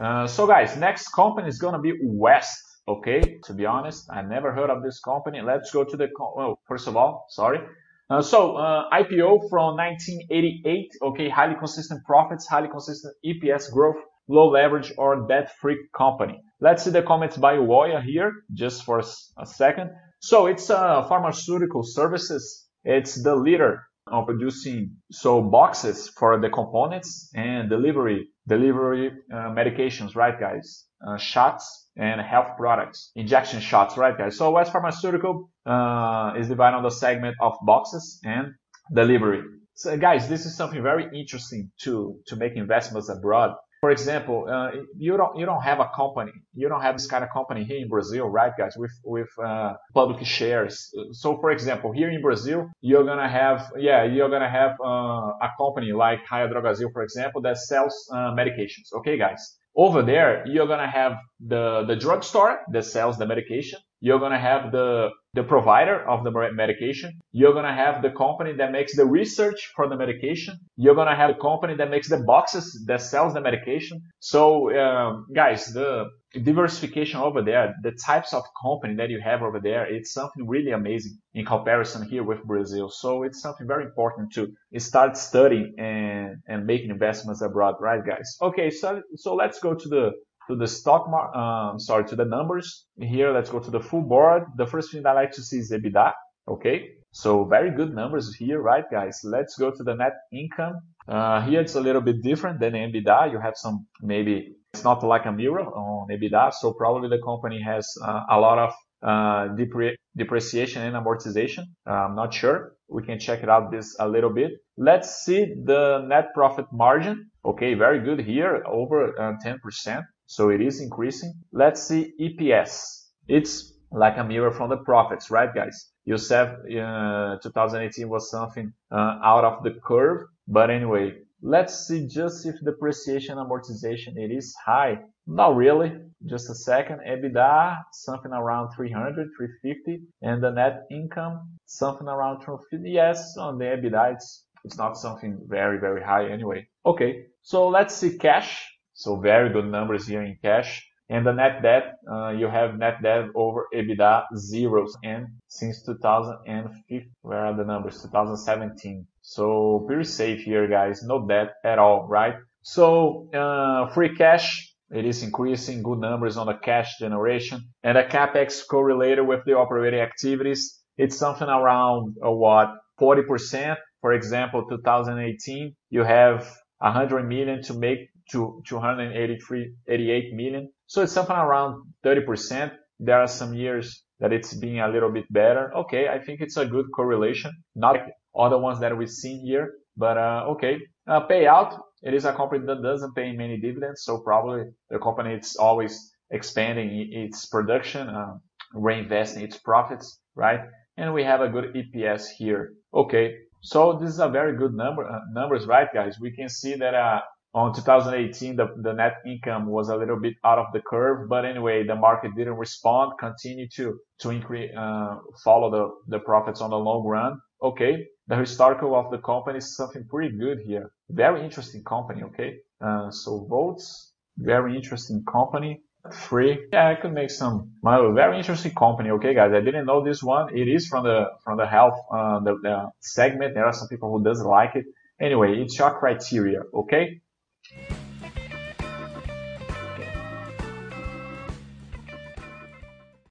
Uh, so guys, next company is gonna be West. Okay, to be honest, I never heard of this company. Let's go to the, well, first of all, sorry. Uh, so, uh, IPO from 1988. Okay, highly consistent profits, highly consistent EPS growth, low leverage or debt-free company. Let's see the comments by Woya here, just for a second. So it's uh, pharmaceutical services. It's the leader on producing so boxes for the components and delivery delivery uh, medications, right, guys? Uh, shots and health products, injection shots, right, guys? So West Pharmaceutical uh, is divided on the segment of boxes and delivery. So, guys, this is something very interesting to to make investments abroad for example, uh, you don't you don't have a company, you don't have this kind of company here in Brazil, right, guys? With with uh, public shares. So, for example, here in Brazil, you're gonna have yeah, you're gonna have uh, a company like Raia Drogasil, for example, that sells uh, medications. Okay, guys. Over there, you're gonna have the the drugstore that sells the medication. You're gonna have the the provider of the medication. You're gonna have the company that makes the research for the medication. You're gonna have the company that makes the boxes that sells the medication. So, um, guys, the diversification over there, the types of company that you have over there, it's something really amazing in comparison here with Brazil. So it's something very important to start studying and, and making investments abroad, right, guys? Okay, so so let's go to the to the stock market, um, sorry, to the numbers. Here, let's go to the full board. The first thing I like to see is EBITDA. Okay. So very good numbers here, right, guys? Let's go to the net income. Uh, here it's a little bit different than EBITDA. You have some, maybe it's not like a mirror on EBITDA. So probably the company has uh, a lot of uh, depre depreciation and amortization. Uh, I'm not sure. We can check it out this a little bit. Let's see the net profit margin. Okay, very good here, over 10%. So it is increasing. Let's see EPS. It's like a mirror from the profits, right, guys? You said uh, 2018 was something uh, out of the curve, but anyway, let's see just if depreciation amortization it is high. Not really. Just a second. EBITDA something around 300, 350, and the net income something around 250. Yes, on the EBITDA it's it's not something very very high anyway. Okay, so let's see cash. So very good numbers here in cash. And the net debt, uh, you have net debt over EBITDA zeros. And since 2015, where are the numbers? 2017. So pretty safe here, guys. No debt at all, right? So uh, free cash, it is increasing. Good numbers on the cash generation. And the capex correlated with the operating activities, it's something around uh, what 40%. For example, 2018, you have 100 million to make to 283, 88 million. So it's something around 30%. There are some years that it's being a little bit better. Okay, I think it's a good correlation. Not like other ones that we've seen here, but uh, okay. Uh, payout, it is a company that doesn't pay many dividends, so probably the company is always expanding its production, uh, reinvesting its profits, right? And we have a good EPS here. Okay, so this is a very good number uh, numbers, right, guys? We can see that uh, on 2018, the, the net income was a little bit out of the curve, but anyway, the market didn't respond, continue to, to increase, uh, follow the, the profits on the long run. Okay. The historical of the company is something pretty good here. Very interesting company. Okay. Uh, so votes, very interesting company. Free. Yeah, I could make some. Well, very interesting company. Okay, guys. I didn't know this one. It is from the from the health uh, the, the segment. There are some people who doesn't like it. Anyway, it's your criteria. Okay.